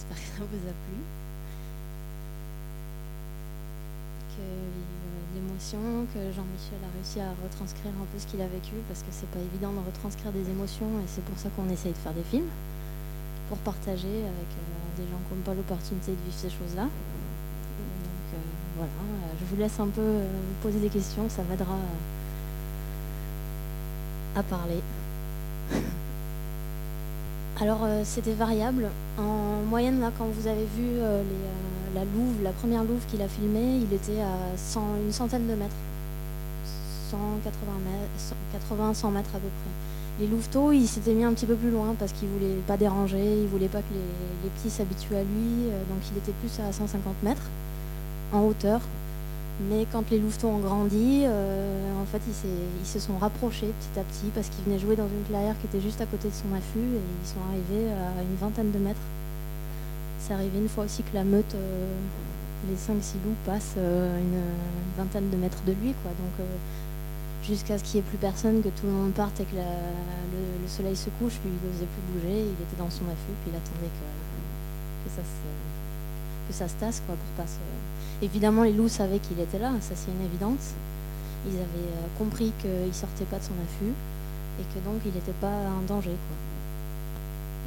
j'espère que ça vous a plu. Que euh, l'émotion, que Jean-Michel a réussi à retranscrire un peu ce qu'il a vécu, parce que c'est pas évident de retranscrire des émotions, et c'est pour ça qu'on essaye de faire des films, pour partager avec euh, des gens qui n'ont pas l'opportunité de vivre ces choses-là. Donc euh, voilà, je vous laisse un peu vous poser des questions, ça m'aidera à parler. Alors euh, c'était variable. En moyenne, là, quand vous avez vu euh, euh, la louve, la première louve qu'il a filmée, il était à 100, une centaine de mètres. 180 mètres, 80, 100 mètres à peu près. Les louveteaux, il s'était mis un petit peu plus loin parce qu'il voulait pas déranger, il voulait pas que les petits s'habituent à lui, donc il était plus à 150 mètres en hauteur. Mais quand les louveteaux ont grandi, euh, en fait, ils, ils, se sont rapprochés petit à petit parce qu'ils venaient jouer dans une clairière qui était juste à côté de son affût et ils sont arrivés à une vingtaine de mètres. C'est arrivé une fois aussi que la meute, euh, les 5-6 loups passent euh, une, vingtaine de mètres de lui. Quoi. Donc, jusqu'à ce qu'il n'y ait plus personne, que tout le monde parte et que le, le, soleil se couche, lui, il n'osait plus bouger, il était dans son affût, puis il attendait que, ça, se, que ça se tasse quoi, pour pas se Évidemment, les loups savaient qu'il était là, ça c'est une évidence. Ils avaient euh, compris qu'il sortait pas de son affût et que donc il n'était pas en danger.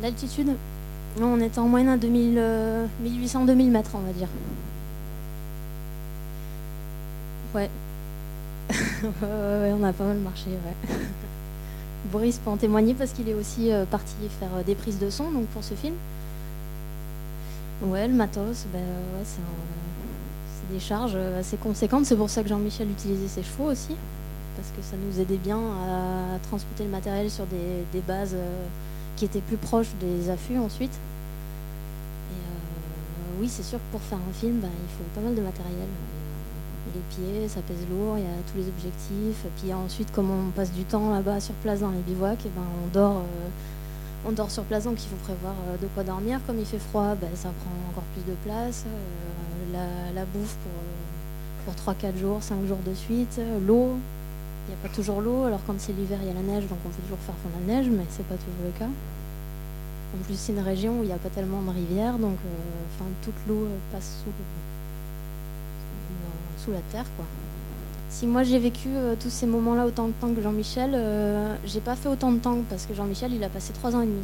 L'altitude, on était en moyenne à 1800-2000 mètres, on va dire. Ouais. on a pas mal marché, ouais. Boris peut en témoigner parce qu'il est aussi euh, parti faire euh, des prises de son donc pour ce film. Ouais, le matos, ben, c'est des charges assez conséquentes. C'est pour ça que Jean-Michel utilisait ses chevaux aussi, parce que ça nous aidait bien à transporter le matériel sur des, bases euh, qui étaient plus proches des affûts ensuite. Et euh, oui, c'est sûr que pour faire un film, bah, il faut pas mal de matériel. Les pieds, ça pèse lourd, il y a tous les objectifs. Et puis ensuite, comme on passe du temps là-bas sur place dans les bivouacs, et ben on dort. Euh, on dort sur place, donc il faut prévoir de quoi dormir. Comme il fait froid, ben, ça prend encore plus de place la, bouffe pour, pour 3-4 jours, 5 jours de suite, l'eau. Il n'y a pas toujours l'eau, alors quand c'est l'hiver, il y a la neige, donc on peut toujours faire fondre la neige, mais c'est pas toujours le cas. En plus, c'est une région où il n'y a pas tellement de rivières, donc euh, toute l'eau passe sous, la terre. Si moi j'ai vécu euh, tous ces moments-là autant de temps que Jean-Michel, euh, j'ai pas fait autant de temps parce que Jean-Michel il a passé 3 ans et demi.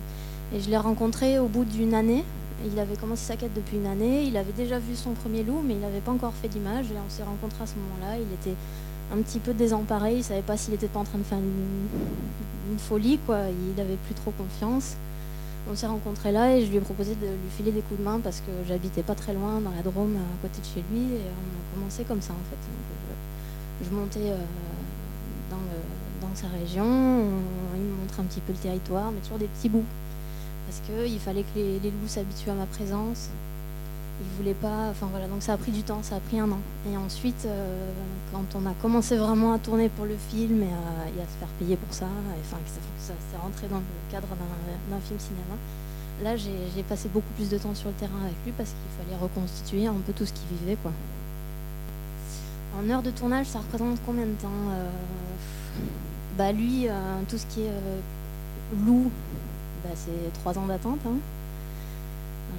Et je l'ai rencontré au bout d'une année, il avait commencé sa quête depuis une année, il avait déjà vu son premier loup, mais il n'avait pas encore fait d'image. Et on s'est rencontrés à ce moment-là. Il était un petit peu désemparé, il savait pas s'il était pas en train de faire une, folie, quoi. Il avait plus trop confiance. On s'est rencontrés là et je lui ai proposé de lui filer des coups de main parce que j'habitais pas très loin dans la Drôme à côté de chez lui et on a commencé comme ça en fait. Je, montais euh, dans, sa région, il me montrait un petit peu le territoire, mais toujours des petits bouts parce qu'il fallait que les, loups s'habituent à ma présence. Ils voulaient pas. Enfin voilà, donc ça a pris du temps, ça a pris un an. Et ensuite, euh, quand on a commencé vraiment à tourner pour le film et à, se faire payer pour ça, enfin que ça, s'est rentré dans le cadre d'un film cinéma, là j'ai passé beaucoup plus de temps sur le terrain avec lui parce qu'il fallait reconstituer un peu tout ce qu'il vivait. En heure de tournage, ça représente combien de temps euh, Bah lui, euh, tout ce qui est loup, bah, c'est trois ans d'attente. Hein. Euh,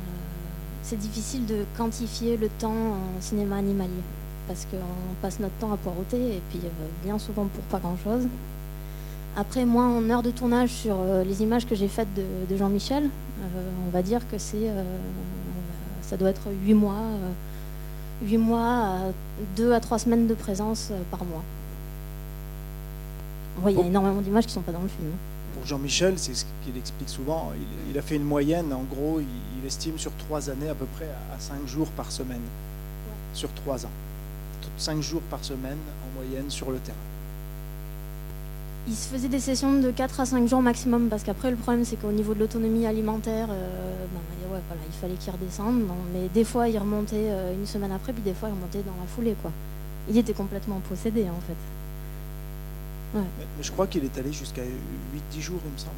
c'est difficile de quantifier le temps en cinéma animalier parce qu'on passe notre temps à poireauter et puis euh, bien souvent pour pas grand-chose. Après, moi, en heure de tournage sur euh, les images que j'ai faites de, Jean-Michel, on va dire que c'est, ça doit être huit mois, huit mois, deux à trois semaines de présence par mois. il y a énormément d'images qui ne sont pas dans le film. Pour Jean-Michel, c'est ce qu'il explique souvent, il, a fait une moyenne, en gros, il, estime sur trois années à peu près à, cinq jours par semaine, sur trois ans. Cinq jours par semaine en moyenne sur le terrain. Il se faisait des sessions de 4 à 5 jours maximum, parce qu'après le problème c'est qu'au niveau de l'autonomie alimentaire, euh, ben, ouais, voilà, il fallait qu'il redescende. mais des fois il remontait euh, une semaine après, puis des fois il remontait dans la foulée. Quoi. Il était complètement possédé en fait. Mais, je crois qu'il est allé jusqu'à 8-10 jours, il me semble,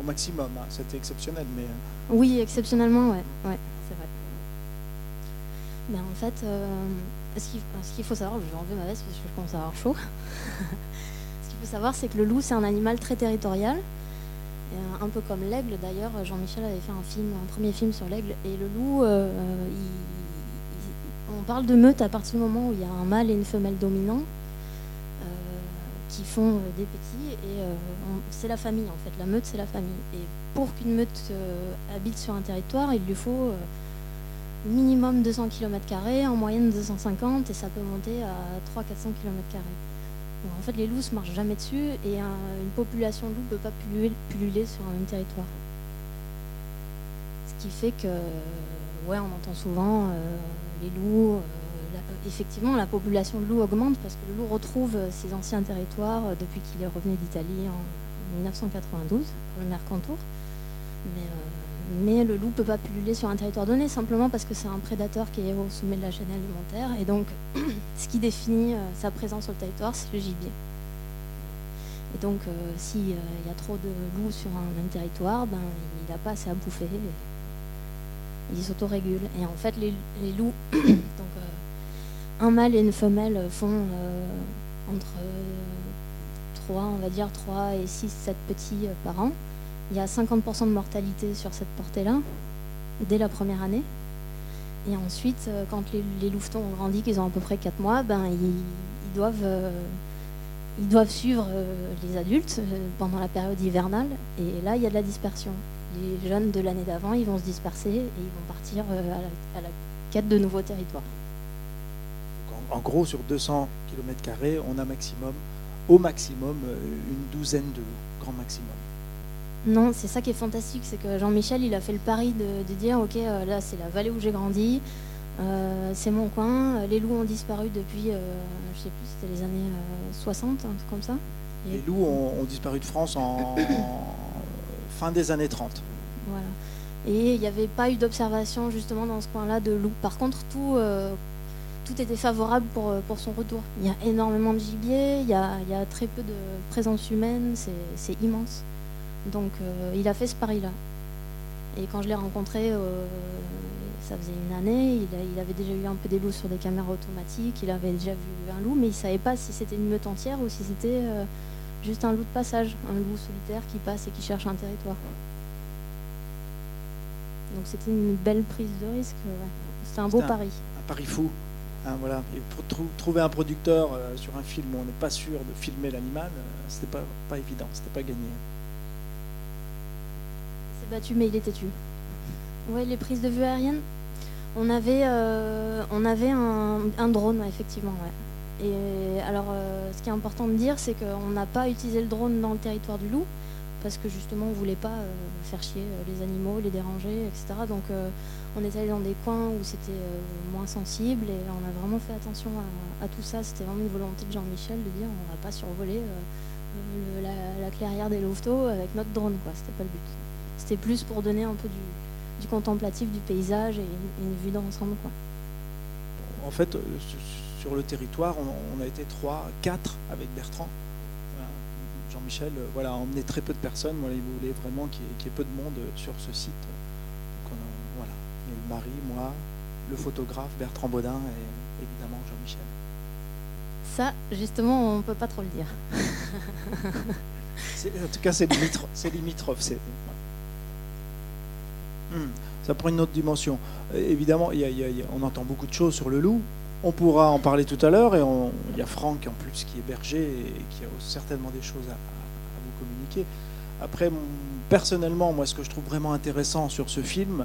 au maximum. Hein. C'était exceptionnel. mais... Euh. Oui, exceptionnellement, ouais. ouais c'est vrai. Mais en fait, euh, ce qu'il faut savoir, je vais enlever ma veste parce que je commence à avoir chaud. ce qu'il faut savoir, c'est que le loup, c'est un animal très territorial. Un peu comme l'aigle d'ailleurs, Jean-Michel avait fait un film, un premier film sur l'aigle, et le loup, on parle de meute à partir du moment où il y a un mâle et une femelle dominants qui font des petits, et c'est la famille en fait, la meute c'est la famille. Et pour qu'une meute habite sur un territoire, il lui faut minimum 200 km, en moyenne 250, et ça peut monter à 300-400 km. En fait, les loups ne marchent jamais dessus, et une population de loups ne peut pas pulluler, sur un même territoire. Ce qui fait que, ouais, on entend souvent euh, les loups. Euh, effectivement, la population de loups augmente parce que le loup retrouve ses anciens territoires euh, depuis qu'il est revenu d'Italie en 1992 pour le Mercantour. Mais mais le loup ne peut pas pulluler sur un territoire donné simplement parce que c'est un prédateur qui est au sommet de la chaîne alimentaire. Et donc, ce qui définit euh, sa présence sur le territoire, c'est le gibier. Et donc, euh, s'il euh, y a trop de loups sur un même territoire, ben, il n'a pas assez à bouffer. il s'autorégule. Et en fait, les, loups, donc, un mâle et une femelle font entre 3, on va dire 3 et 6, 7 petits par an il y a 50% de mortalité sur cette portée-là, dès la première année. Et ensuite, euh, quand les, louvetons ont grandi, qu'ils ont à peu près 4 mois, ben, ils, doivent, euh, ils doivent suivre euh, les adultes pendant la période hivernale. Et là, il y a de la dispersion. Les jeunes de l'année d'avant, ils vont se disperser et ils vont partir à la, quête de nouveaux territoires. En, gros, sur 200 km, on a maximum, au maximum une douzaine de grand maximum. Non, c'est ça qui est fantastique, c'est que Jean-Michel, il a fait le pari de, dire, ok, euh, là c'est la vallée où j'ai grandi, euh, c'est mon coin, les loups ont disparu depuis, euh, je sais plus, c'était les années 60, un truc comme ça. les loups ont, disparu de France en, fin des années 30. Voilà. Et il n'y avait pas eu d'observation justement dans ce coin-là de loups. Par contre, tout, tout était favorable pour, pour son retour. Il y a énormément de gibier, il y a, il y a très peu de présence humaine, c'est immense. Donc euh, il a fait ce pari-là. Et quand je l'ai rencontré, euh, ça faisait une année, il, avait déjà eu un peu des loups sur des caméras automatiques, il avait déjà vu un loup, mais il ne savait pas si c'était une meute entière ou si c'était euh, juste un loup de passage, un loup solitaire qui passe et qui cherche un territoire. Donc c'était une belle prise de risque. C'était un beau pari. Un pari fou. Hein, voilà. pour trouver un producteur sur un film où on n'est pas sûr de filmer l'animal, c'était pas, pas évident, c'était pas gagné battu, mais il est têtu. Ouais, les prises de vue aériennes. On avait, euh, on avait un, drone, effectivement. Et alors, euh, ce qui est important de dire, c'est qu'on n'a pas utilisé le drone dans le territoire du loup, parce que justement, on ne voulait pas euh, faire chier les animaux, les déranger, etc. Donc, on est allé dans des coins où c'était moins sensible, et on a vraiment fait attention à, tout ça. C'était vraiment une volonté de Jean-Michel de dire on ne va pas survoler la, clairière des louveteaux avec notre drone, quoi. C'était pas le but. C'était plus pour donner un peu du, contemplatif du paysage et une, vue d'ensemble. En fait, euh, sur le territoire, on, a été trois, quatre avec Bertrand. Jean-Michel euh, voilà, a emmené très peu de personnes. Il voulait vraiment qu'il y, ait peu de monde sur ce site. Donc, voilà. Il y a eu Marie, moi, le photographe Bertrand Baudin et évidemment Jean-Michel. Ça, justement, on ne peut pas trop le dire. en tout cas, c'est limitrophe. Hmm. Ça prend une autre dimension. Euh, évidemment, on entend beaucoup de choses sur le loup. On pourra en parler tout à l'heure. Et il y a Franck en plus qui est berger et qui a certainement des choses à, vous communiquer. Après, personnellement, moi, ce que je trouve vraiment intéressant sur ce film,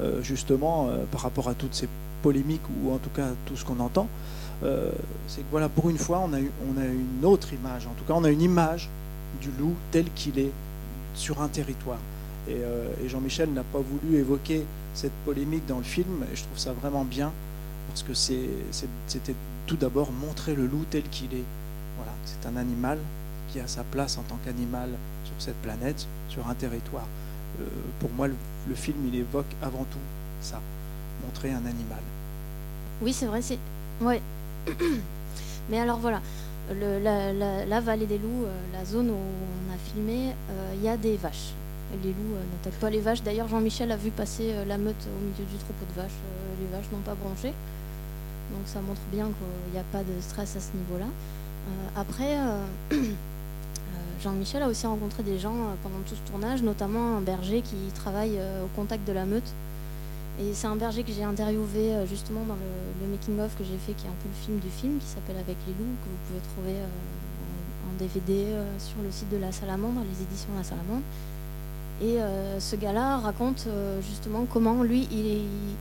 euh, justement, euh, par rapport à toutes ces polémiques ou en tout cas tout ce qu'on entend, c'est que voilà, pour une fois, on a, on a une autre image. En tout cas, on a une image du loup tel qu'il est sur un territoire. Euh, et, Jean-Michel n'a pas voulu évoquer cette polémique dans le film, et je trouve ça vraiment bien, parce que c'était tout d'abord montrer le loup tel qu'il est. Voilà, c'est un animal qui a sa place en tant qu'animal sur cette planète, sur un territoire. Euh, pour moi, le, film, il évoque avant tout ça, montrer un animal. Oui, c'est vrai, c'est... Ouais. Mais alors voilà, la, vallée des loups, euh, la zone où on a filmé, il y a des vaches les loups euh, n'attaquent pas les vaches. D'ailleurs, Jean-Michel a vu passer euh, la meute au milieu du troupeau de vaches. Euh, les vaches n'ont pas bronché. Donc ça montre bien qu'il n'y a pas de stress à ce niveau-là. après, je Jean-Michel a aussi rencontré des gens pendant tout ce tournage, notamment un berger qui travaille au contact de la meute. Et c'est un berger que j'ai interviewé justement dans le, making-of que j'ai fait, qui est un peu le film du film, qui s'appelle Avec les loups, que vous pouvez trouver en, DVD sur le site de la Salamandre, les éditions la Salamandre. Et ce gars-là raconte justement comment lui,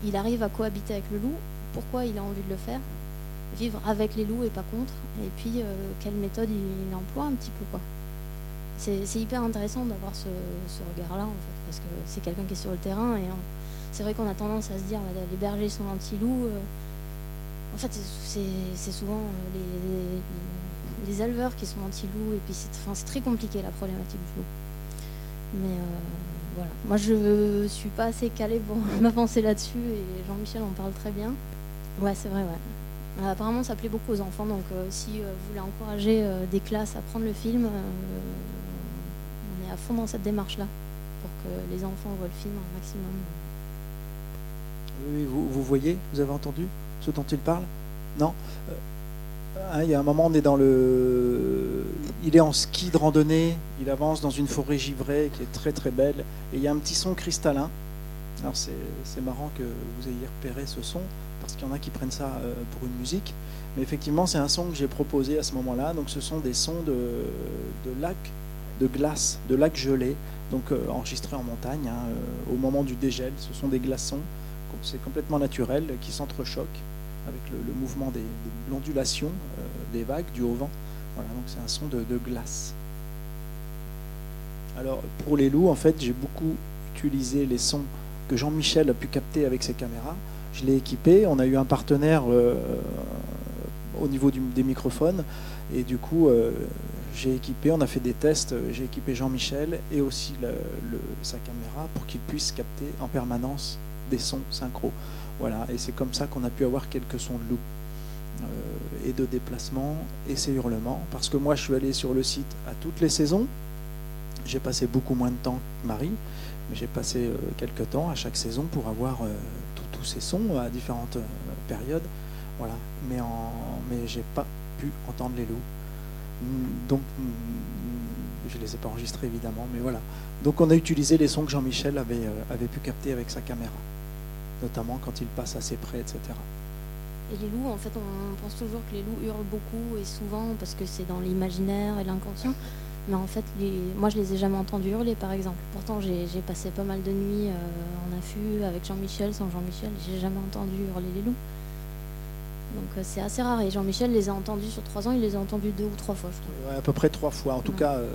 il, arrive à cohabiter avec le loup, pourquoi il a envie de le faire, vivre avec les loups et pas contre, et puis euh, quelle méthode il, emploie un petit peu. quoi. C'est hyper intéressant d'avoir ce, regard-là, en fait, parce que c'est quelqu'un qui est sur le terrain, et c'est vrai qu'on a tendance à se dire les bergers sont anti-loups. Euh. en fait, c'est souvent euh, les, éleveurs qui sont anti-loups, et puis c'est très compliqué la problématique du loup. Mais voilà, moi je suis pas assez calée pour m'avancer là-dessus, et Jean-Michel en parle très bien. Ouais, c'est vrai, ouais. Euh, apparemment, ça plaît beaucoup aux enfants, donc euh, si euh, vous voulez encourager des classes à prendre le film, on est à fond dans cette démarche-là, pour que les enfants voient le film un maximum. Oui, vous, vous voyez, vous avez entendu ce dont il parle? Non? Hein, Il y a un moment, on est dans le. Il est en ski de randonnée, il avance dans une forêt givrée qui est très très belle, et il y a un petit son cristallin. Alors c'est marrant que vous ayez repéré ce son parce qu'il y en a qui prennent ça euh, pour une musique. Mais effectivement, c'est un son que j'ai proposé à ce moment-là. Donc, ce sont des sons de, de lacs de glace, de lacs gelés, donc euh, enregistrés en montagne hein, euh, au moment du dégel. Ce sont des glaçons, c'est complètement naturel, qui s'entrechoquent avec le, mouvement de l'ondulation des vagues, du haut vent. Voilà, donc c'est un son de, glace. Alors, pour les loups, en fait, j'ai beaucoup utilisé les sons que Jean-Michel a pu capter avec ses caméras je l'ai équipé. On a eu un partenaire euh, au niveau des microphones. Et du coup, euh, j'ai équipé, on a fait des tests. J'ai équipé Jean-Michel et aussi sa caméra pour qu'il puisse capter en permanence des sons synchro. Voilà, et c'est comme ça qu'on a pu avoir quelques sons de loup. Euh, et de déplacement et ces hurlements. Parce que moi, je suis allé sur le site à toutes les saisons. J'ai passé beaucoup moins de temps que Marie, mais j'ai passé quelques temps à chaque saison pour avoir ces sons à différentes euh, périodes. Voilà. Mais, en, mais j'ai pas pu entendre les loups. Mm, donc, mm, je les ai pas enregistrés évidemment, mais voilà. Donc, on a utilisé les sons que Jean-Michel euh, avait pu capter avec sa caméra, notamment quand il passe assez près, etc. Et les loups, en fait, on pense toujours que les loups hurlent beaucoup et souvent parce que c'est dans l'imaginaire et l'inconscient. Mais en fait, moi, je les ai jamais entendus hurler, par exemple. Pourtant, j'ai passé pas mal de nuits euh, en affût avec Jean-Michel, sans Jean-Michel. J'ai jamais entendu hurler les loups. Donc euh, c'est assez rare. Et Jean-Michel les a entendus sur trois ans, il les a entendus deux ou trois fois, je trouve. à peu près trois fois. En tout cas, euh,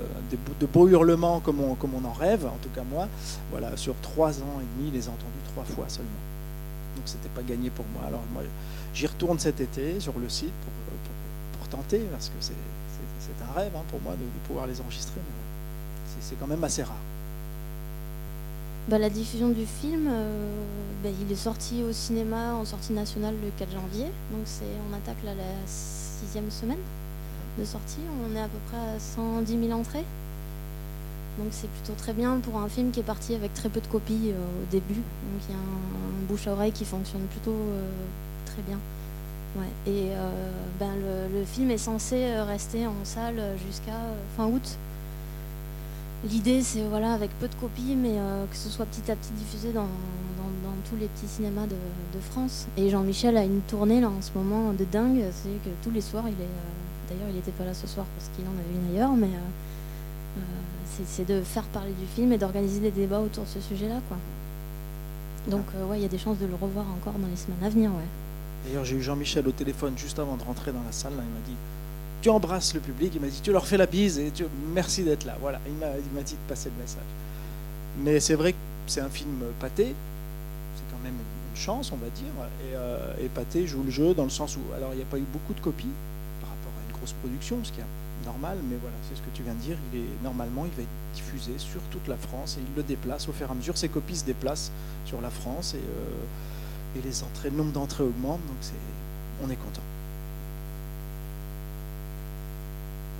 de beaux hurlements comme on, comme on en rêve, en tout cas moi. Voilà, sur trois ans et demi, il les a entendus trois fois seulement. Donc c'était pas gagné pour moi. Alors moi, j'y retourne cet été sur le site pour, tenter, parce que c'est c'est un rêve hein, pour moi de, pouvoir les enregistrer, mais c'est quand même assez rare. Bah, la diffusion du film, euh, bah, il est sorti au cinéma en sortie nationale le 4 janvier. Donc on attaque la sixième semaine de sortie. On est à peu près à 110 000 entrées. Donc c'est plutôt très bien pour un film qui est parti avec très peu de copies euh, au début. Donc il y a un, bouche à oreille qui fonctionne plutôt euh, très bien. Et euh, ben, le, film est censé rester en salle jusqu'à fin août. L'idée, c'est voilà, avec peu de copies, mais que ce soit petit à petit diffusé dans, tous les petits cinémas de, France. Et Jean-Michel a une tournée là en ce moment de dingue. C'est que tous les soirs, il est. D'ailleurs, il n'était pas là ce soir parce qu'il en avait une ailleurs, mais c'est de faire parler du film et d'organiser des débats autour de ce sujet-là, quoi. Donc, ouais, il y a des chances de le revoir encore dans les semaines à venir, ouais. D'ailleurs, j'ai eu Jean-Michel au téléphone juste avant de rentrer dans la salle. il m'a dit Tu embrasses le public. Il m'a dit Tu leur fais la bise et tu... merci d'être là. Voilà, il m'a dit de passer le message. Mais c'est vrai que c'est un film pâté. C'est quand même une chance, on va dire. Et, euh, et Pâté joue le jeu dans le sens où. Alors, il n'y a pas eu beaucoup de copies par rapport à une grosse production, ce qui normal. Mais voilà, c'est ce que tu viens de dire. Normalement, il va être diffusé sur toute la France et il le déplace au fur et à mesure. Ses copies se déplacent sur la France. Et. Euh, les entrées, le nombre d'entrées augmente, donc c'est, on est content.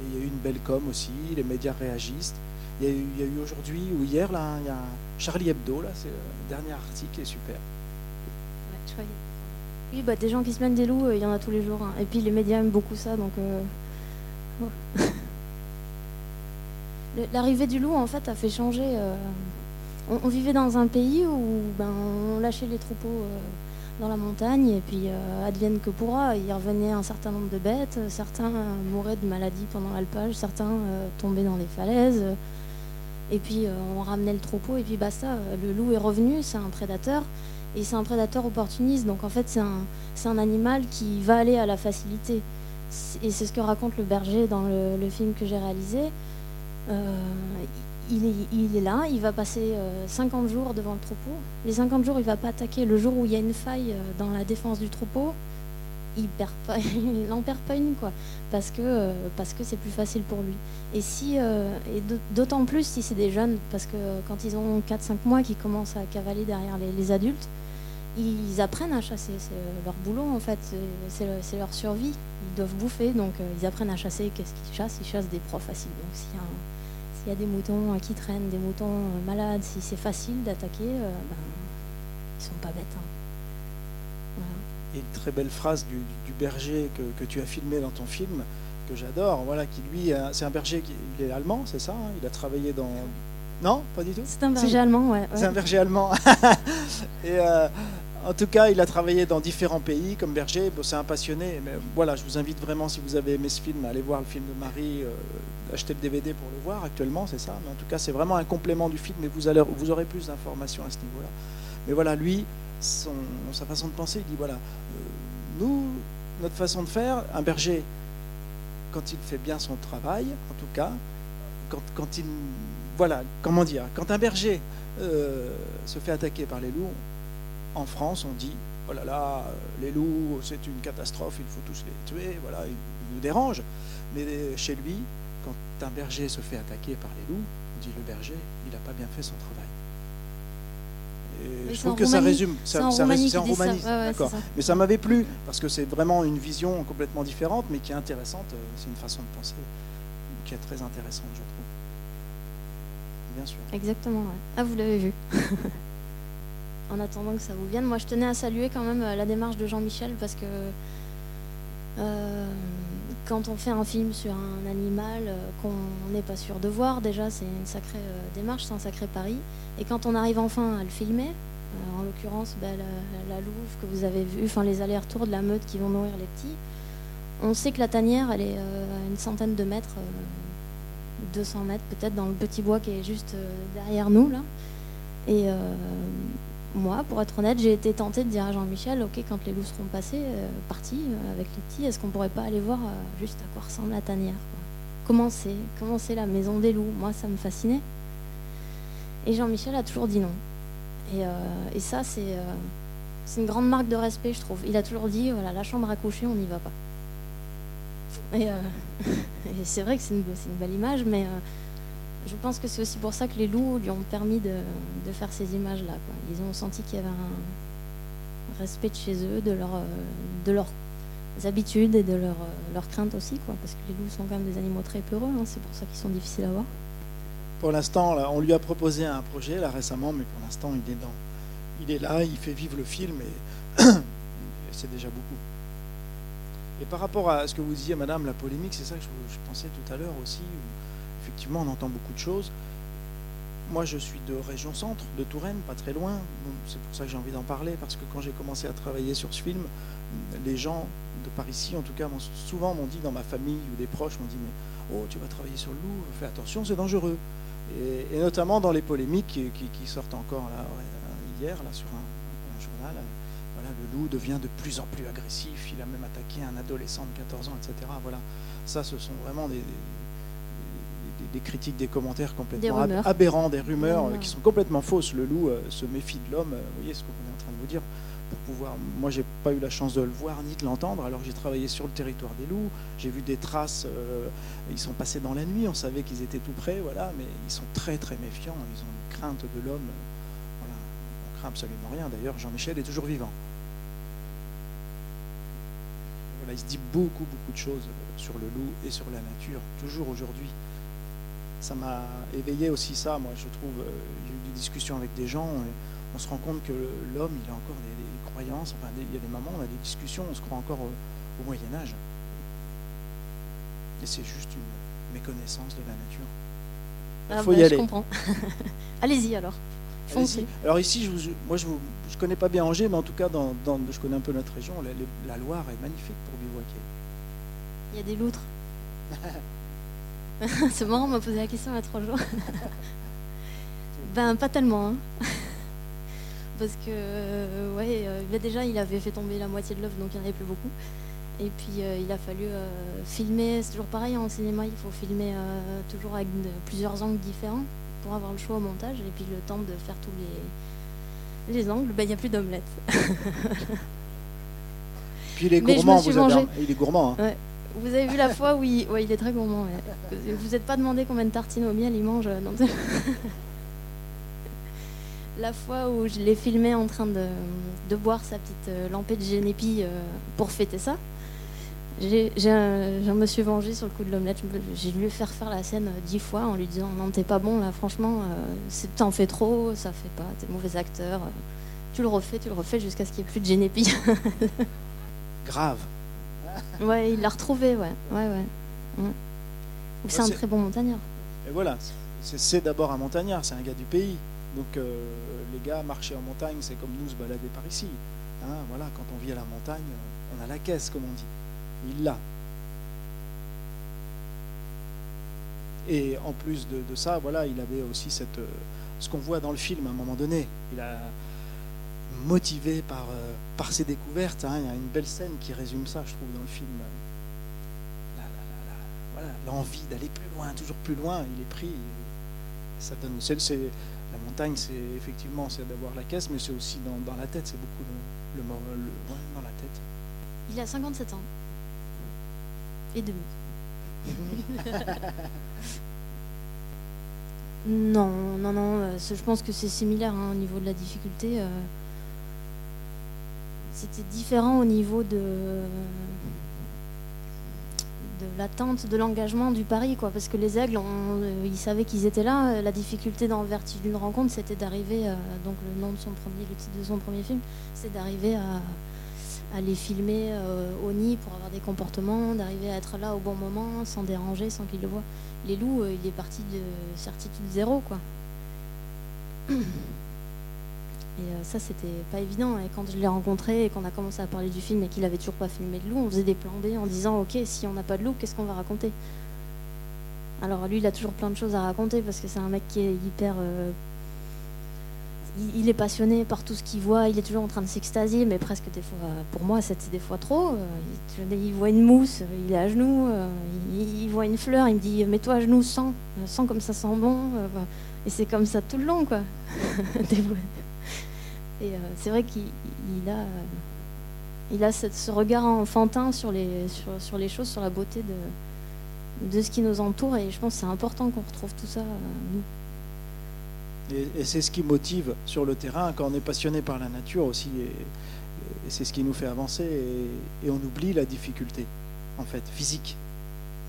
Il y a eu une belle com aussi, les médias réagissent. Il y a eu, aujourd'hui ou hier, là, il y a Charlie Hebdo, là, c'est le dernier article qui est super. Oui, bah, des gens qui se plaignent des loups, euh, il y en a tous les jours. Hein. Et puis les médias aiment beaucoup ça, donc. Euh, L'arrivée du loup, en fait, a fait changer. Euh, on, vivait dans un pays où ben, on lâchait les troupeaux euh, dans la montagne et puis euh, advienne que pourra. Il revenait un certain nombre de bêtes, certains mouraient de maladies pendant l'alpage, certains tombaient dans les falaises. Et puis on ramenait le troupeau et puis basta. Le loup est revenu, c'est un prédateur et c'est un prédateur opportuniste. Donc en fait, c'est un, un, animal qui va aller à la facilité. Et c'est ce que raconte le berger dans le film que j'ai réalisé. Euh, il, est, là, il va passer 50 euh, jours devant le troupeau. Les 50 jours, il ne va pas attaquer. Le jour où il y a une faille euh, dans la défense du troupeau, il n'en perd pas une, quoi, parce que parce que c'est plus facile pour lui. Et si et d'autant plus si c'est des jeunes, parce que quand ils ont 4-5 mois, qu'ils commencent à cavaler derrière les, adultes, ils apprennent à chasser. C'est leur boulot en fait, c'est leur survie. Ils doivent bouffer, donc ils apprennent à chasser. Qu'est-ce qu'ils chassent? Ils chassent des proies faciles. Donc s'il y a des moutons euh, qui traînent, des moutons euh, malades, si c'est facile d'attaquer, euh, ben, ils sont pas bêtes. Hein. Et une très belle phrase du, berger que, tu as filmé dans ton film, que j'adore, voilà, qui lui, c'est un berger qui il est allemand, c'est ça hein? Il a travaillé dans. Non, pas du tout. C'est un berger allemand, ouais. C'est un berger allemand. et en tout cas, il a travaillé dans différents pays comme berger. c'est un passionné. Mais voilà, je vous invite vraiment, si vous avez aimé ce film, à aller voir le film de Marie, euh, acheter le DVD pour le voir actuellement, c'est ça. Mais en tout cas, c'est vraiment un complément du film et vous, allez, vous aurez plus d'informations à ce niveau-là. Mais voilà, lui, son, sa façon de penser, il dit voilà, euh, nous, notre façon de faire, un berger, quand il fait bien son travail, en tout cas, quand, quand il. Voilà, comment dire Quand un berger euh, se fait attaquer par les loups, en France, on dit oh là là, les loups, c'est une catastrophe, il faut tous les tuer, voilà, ils nous dérangent. Mais chez lui, quand un berger se fait attaquer par les loups, on dit le berger, il n'a pas bien fait son travail. Et je trouve que ça résume, c'est en Roumanie, d'accord. mais ça m'avait plu parce que c'est vraiment une vision complètement différente, mais qui est intéressante. Euh, c'est une façon de penser qui est très intéressante, je trouve. Exactement. Ah, vous l'avez vu. en attendant que ça vous vienne. Moi, je tenais à saluer quand même euh, la démarche de Jean-Michel parce que euh, quand on fait un film sur un animal euh, qu'on n'est pas sûr de voir, déjà, c'est une sacrée démarche, c'est un sacré pari. Et quand on arrive enfin à le filmer, en l'occurrence, bah, la, la, louve que vous avez vue, enfin les allers-retours de la meute qui vont nourrir les petits, on sait que la tanière, elle est à une centaine de mètres, 200 mètres peut-être, dans le petit bois qui est juste derrière nous, là. Et moi, pour être honnête, j'ai été tentée de dire à Jean-Michel, ok, quand les loups seront passés, euh, partis euh, avec les petits, est-ce qu'on pourrait pas aller voir euh, juste à quoi ressemble la tanière Comment c'est Comment c'est la maison des loups? Moi, ça me fascinait. Et Jean-Michel a toujours dit non. Et, ça, c'est une grande marque de respect, je trouve. Il a toujours dit, voilà, la chambre à coucher, on n'y va pas. Et, c'est vrai que c'est une, une, belle image, mais je pense que c'est aussi pour ça que les loups lui ont permis de, faire ces images-là. Ils ont senti qu'il y avait un respect de chez eux, de, leur, de leurs habitudes et de leurs leur craintes aussi, quoi, parce que les loups sont quand même des animaux très peureux, hein, c'est pour ça qu'ils sont difficiles à voir. Pour l'instant, on lui a proposé un projet là récemment, mais pour l'instant, il est là, il fait vivre le film et c'est déjà beaucoup. Et par rapport à ce que vous disiez, Madame, la polémique, c'est ça que je, pensais tout à l'heure aussi effectivement, on entend beaucoup de choses. Moi, je suis de région centre, de Touraine, pas très loin. C'est pour ça que j'ai envie d'en parler, parce que quand j'ai commencé à travailler sur ce film, les gens de par ici, en tout cas, souvent m'ont dit dans ma famille ou des proches, m'ont dit mais oh, tu vas travailler sur le loup, fais attention, c'est dangereux. Et, notamment dans les polémiques qui, sortent encore hier là, sur un, journal. Le loup devient de plus en plus agressif. Il a même attaqué un adolescent de 14 ans, etc. Voilà, ça, ce sont vraiment des des, critiques, des commentaires complètement aberrants, des rumeurs euh, qui sont complètement fausses. Le loup euh, se méfie de l'homme. Euh, vous voyez ce qu'on est en train de vous dire pour pouvoir. Moi, j'ai pas eu la chance de le voir ni de l'entendre. Alors, j'ai travaillé sur le territoire des loups. J'ai vu des traces. ils sont passés dans la nuit. On savait qu'ils étaient tout près, voilà. Mais ils sont très très méfiants. Ils ont une crainte de l'homme. Voilà. On craint absolument rien. D'ailleurs, Jean-Michel est toujours vivant. Il se dit beaucoup beaucoup de choses sur le loup et sur la nature, toujours aujourd'hui ça m'a éveillé aussi ça. Moi, je trouve, euh, j'ai eu des discussions avec des gens, et on se rend compte que l'homme, il a encore des, croyances. Enfin, il y a des moments, on a des discussions, on se croit encore au, Moyen Âge. Et c'est juste une méconnaissance de la nature. Ah faut y bah, aller. Je comprends. Allez-y alors. Alors ici, je vous- moi je ne connais pas bien Angers, mais en tout cas, dans, dans- je connais un peu notre région. La, la Loire est magnifique pour bivouaquer. Il y a des loutres. C'est marrant, on m'a posé la question il y a trois jours. ben, pas tellement. hein. Parce que, ouais, euh, ben déjà, il avait fait tomber la moitié de l'œuf, donc il n'y en avait plus beaucoup. Et puis, euh, il a fallu euh, filmer. C'est toujours pareil en cinéma, il faut filmer euh, toujours avec de- plusieurs angles différents pour avoir le choix au montage. Et puis, le temps de faire tous les, les angles, ben, il n'y a plus d'omelette. Puis il est gourmand, vous avez il est gourmand. hein. Vous avez vu la fois où il, ouais, il est très gourmand. ouais. Vous n'êtes pas demandé combien de tartines au miel il mange. euh, la fois où je l'ai filmé en train de, de boire sa petite euh, lampée de génépi euh, pour fêter ça, je me suis vengée sur le coup de l'omelette. J'ai dû lui faire faire la scène euh, dix fois en lui disant Non, t'es pas bon là, franchement, euh, t'en fais trop, ça fait pas, t'es mauvais acteur. euh, tu le refais, tu le refais jusqu'à ce qu'il n'y ait plus de génépi. Grave. Ouais, il l'a retrouvé, ouais. ouais, ouais. Mm. C'est un très bon montagnard. Et voilà, c'est d'abord un montagnard, c'est un gars du pays. Donc euh, les gars, marcher en montagne, c'est comme nous se balader par ici. Hein, voilà, quand on vit à la montagne, on a la caisse, comme on dit. Il l'a. Et en plus de, ça, voilà, il avait aussi cette, euh, ce qu'on voit dans le film à un moment donné. Il a motivé par, euh, par ses découvertes. hein, il y a une belle scène qui résume ça, je trouve, dans le film. L'envie d'aller plus loin, toujours plus loin. Il est pris. ça donne. la montagne, c'est effectivement, c'est d'avoir la caisse, mais c'est aussi dans, la tête. C'est beaucoup le, le, dans la tête. Il a 57 ans. Et demi. non, non, non. euh, Je pense que c'est similaire hein, au niveau de la difficulté. euh. C'était différent au niveau de de l'attente, de l'engagement du pari, quoi. Parce que les aigles, on- euh, ils savaient qu'ils étaient là. La difficulté dans le Vertige d'une rencontre, c'était d'arriver, euh, donc le nom de son premier, le titre de son premier film, c'est d'arriver à, les filmer euh, au nid pour avoir des comportements, d'arriver à être là au bon moment, sans déranger, sans qu'ils le voient. Les loups, euh, il est parti de certitude zéro, quoi. Et euh, ça, c'était pas évident. Et quand je l'ai rencontré et qu'on a commencé à parler du film et qu'il avait toujours pas filmé de loup, on faisait des plans B en disant Ok, si on n'a pas de loup, qu'est-ce qu'on va raconter? Alors lui, il a toujours plein de choses à raconter parce que c'est un mec qui est hyper. Euh, il, est passionné par tout ce qu'il voit, il est toujours en train de s'extasier, mais presque des fois, pour moi, c'est des fois trop. Euh, Il, voit une mousse, il est à genoux, euh, il, voit une fleur, il me dit Mets-toi à genoux, sens, euh, sens comme ça sent bon. euh. Et c'est comme ça tout le long, quoi. Et euh, c'est vrai qu'il il a, euh, il a ce regard enfantin sur les, sur, sur les choses, sur la beauté de, de ce qui nous entoure. Et je pense que c'est important qu'on retrouve tout ça, euh, nous. Et, c'est ce qui motive sur le terrain quand on est passionné par la nature aussi. Et, c'est ce qui nous fait avancer. Et, on oublie la difficulté, en fait, physique.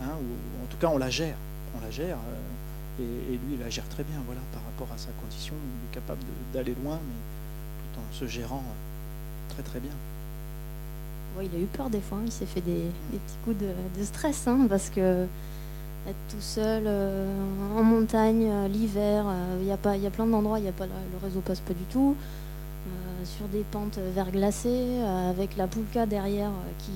Hein, en tout cas, on la gère. On la gère. euh, et, lui, il la gère très bien, voilà, par rapport à sa condition. Il est capable d'aller loin, mais tout en se gérant euh, très très bien. Il a eu peur des fois, hein. il s'est fait des, petits coups de, de stress, hein, parce que être tout seul euh, en montagne euh, l'hiver, euh, il y a pas, y a plein d'endroits, il a pas le réseau passe pas du tout, euh, sur des pentes verglacées, euh, avec la poulka derrière euh, qui,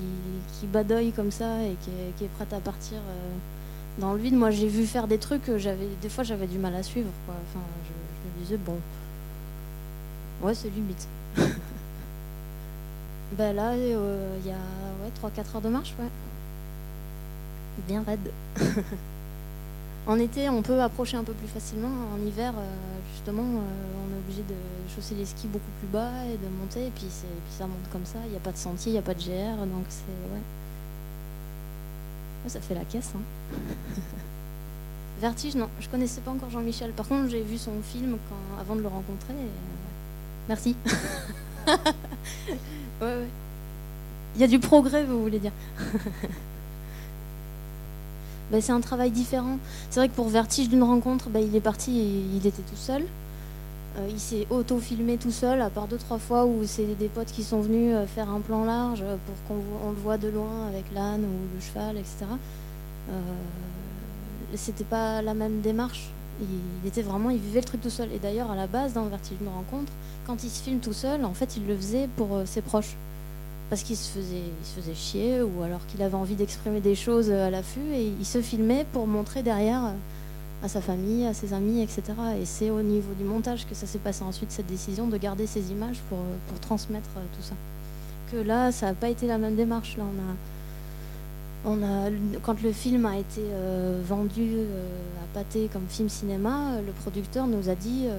qui badoille comme ça et qui est, qui est prête à partir euh, dans le vide. Moi, j'ai vu faire des trucs j'avais, des fois, j'avais du mal à suivre. Quoi. Enfin, je, me disais bon, ouais, c'est limite. Ben là, euh, il y a ouais, 3-4 heures de marche, ouais. Bien raide. en été, on peut approcher un peu plus facilement. En hiver, euh, justement, euh, on est obligé de chausser les skis beaucoup plus bas et de monter. Et puis, c'est- puis ça monte comme ça. Il n'y a pas de sentier, il n'y a pas de GR. Donc c'est. Ouais. Ça fait la caisse. Hein. Vertige, non. Je connaissais pas encore Jean-Michel. Par contre, j'ai vu son film quand, avant de le rencontrer. ouais. Merci. Ouais, ouais. Il y a du progrès, vous voulez dire. Ben, c'est un travail différent. C'est vrai que pour Vertige d'une rencontre, ben, il est parti, et il était tout seul. Euh, il s'est auto-filmé tout seul, à part deux, trois fois où c'est des potes qui sont venus euh, faire un plan large euh, pour qu'on le voit de loin avec l'âne ou le cheval, etc. C'était pas la même démarche. Il était vraiment, il vivait le truc tout seul. Et d'ailleurs, à la base, dans Vertige d'une rencontre, quand il se filme tout seul, en fait, il le faisait pour ses proches. Parce qu'il se faisait, chier, ou alors qu'il avait envie d'exprimer des choses à l'affût, et il se filmait pour montrer derrière à sa famille, à ses amis, etc. Et c'est au niveau du montage que ça s'est passé ensuite, cette décision de garder ces images pour, transmettre tout ça. Que là, ça n'a pas été la même démarche. Là, on a, quand le film a été euh, vendu euh, à pâté comme film cinéma, le producteur nous a dit, euh,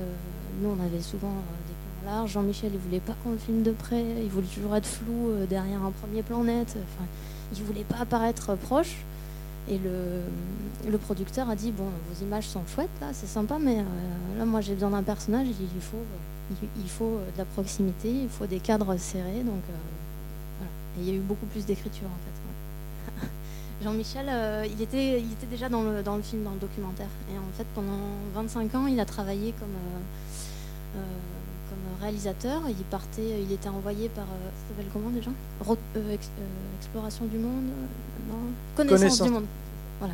nous on avait souvent Jean-Michel il voulait pas qu'on filme de près, il voulait toujours être flou derrière un premier plan net, enfin, il voulait pas apparaître proche. Et le, producteur a dit bon, vos images sont chouettes là, c'est sympa, mais là moi j'ai besoin d'un personnage, il faut, il, faut de la proximité, il faut des cadres serrés, donc. Et il y a eu beaucoup plus d'écriture en fait. Jean-Michel, euh, il, était, déjà dans le, film, dans le documentaire. Et en fait, pendant 25 ans, il a travaillé euh, euh, comme réalisateur. Il partait, il était envoyé par, ça s'appelle comment déjà? Exploration du monde non? Connaissance, du monde. Voilà.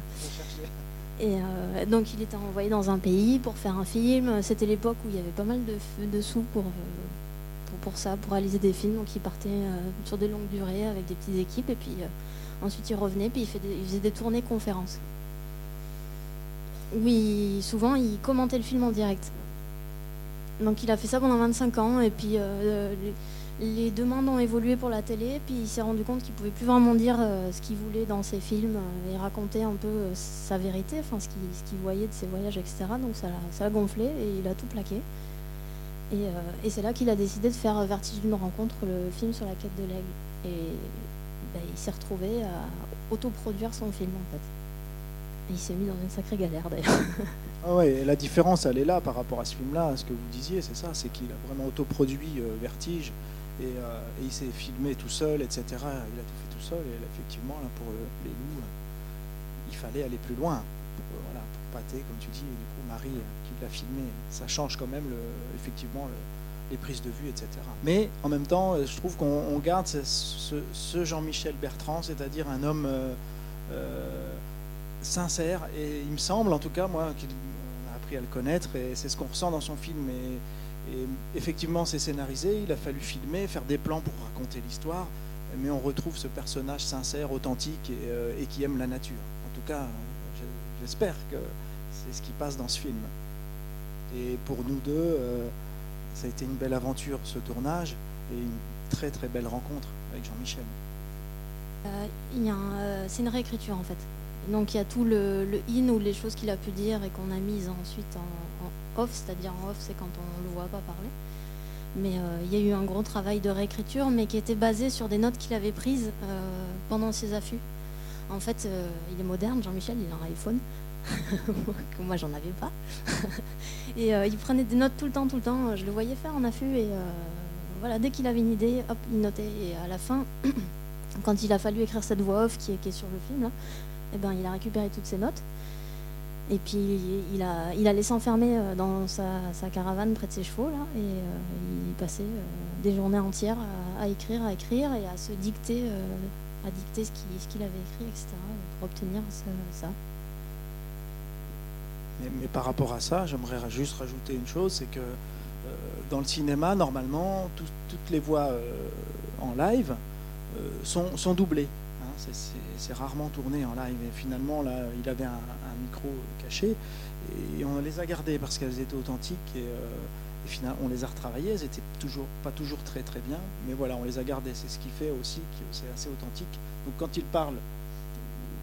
Et donc il était envoyé dans un pays pour faire un film. C'était l'époque où il y avait pas mal de, de sous pour, pour, pour, ça, pour réaliser des films. Donc il partait sur des longues durées avec des petites équipes. Et puis Ensuite, il revenait, puis il, faisait des tournées conférences. Oui, souvent, il commentait le film en direct. Donc, il a fait ça pendant 25 ans, et puis euh, les, demandes ont évolué pour la télé, puis il s'est rendu compte qu'il pouvait plus vraiment dire euh, ce qu'il voulait dans ses films euh, et raconter un peu sa vérité, enfin ce qu'il voyait de ses voyages, etc. Donc, ça l'a gonflé et il a tout plaqué. Et, c'est là qu'il a décidé de faire Vertige d'une rencontre, le film sur la quête de l'aigle. Et bah, il s'est retrouvé à autoproduire son film en fait. Et il s'est mis dans une sacrée galère d'ailleurs. Ah ouais, la différence elle est là par rapport à ce film-là, ce que vous disiez, c'est ça, c'est qu'il a vraiment autoproduit euh, Vertige euh, et, il s'est filmé tout seul, etc. Il a tout fait tout seul et effectivement là pour euh, les loups, il fallait aller plus loin. Pour, voilà, pour pâter, comme tu dis, et du coup Marie qui l'a filmé, ça change quand même le, effectivement le, les prises de vue, etc. Mais en même temps, euh, je trouve qu'on garde ce, Jean-Michel Bertrand, c'est-à-dire un homme euh, euh, sincère. Et il me semble, en tout cas, moi, a à le connaître, et c'est ce qu'on ressent dans son film. Et, effectivement, c'est scénarisé, il a fallu filmer, faire des plans pour raconter l'histoire, mais on retrouve ce personnage sincère, authentique et, qui aime la nature. En tout cas, j'espère que c'est ce qui passe dans ce film. Et pour nous deux, ça a été une belle aventure ce tournage et une très très belle rencontre avec Jean-Michel. Euh, euh, c'est une réécriture en fait. Donc il y a tout le, in ou les choses qu'il a pu dire et qu'on a mises ensuite en, off, c'est-à-dire en off c'est quand on ne le voit pas parler. Mais euh, il y a eu un gros travail de réécriture, mais qui était basé sur des notes qu'il avait prises pendant ses affûts. En fait, il est moderne, Jean-Michel, il a un iPhone. moi j'en avais pas. et euh, il prenait des notes tout le temps, tout le temps. Je le voyais faire en affût et euh, voilà, dès qu'il avait une idée, hop, il notait. Et à la fin, quand il a fallu écrire cette voix off qui est, qui est sur le film, là, eh ben, il a récupéré toutes ses notes. Et puis il a, il allait s'enfermer euh, dans sa, caravane près de ses chevaux là, et il passait des journées entières à, écrire, à écrire et à se dicter, à dicter ce qu'il avait écrit, etc. pour obtenir ça. Mais, par rapport à ça, j'aimerais juste rajouter une chose, c'est que euh, dans le cinéma, normalement, toutes les voix euh, en live euh, sont, doublées. Hein. c'est rarement tourné en live. Et finalement, là, il avait un, micro caché et on les a gardées parce qu'elles étaient authentiques et, finalement, on les a retravaillées. Elles n'étaient toujours, pas toujours très très bien, mais voilà, on les a gardées. C'est ce qui fait aussi que c'est assez authentique. Donc quand il parle,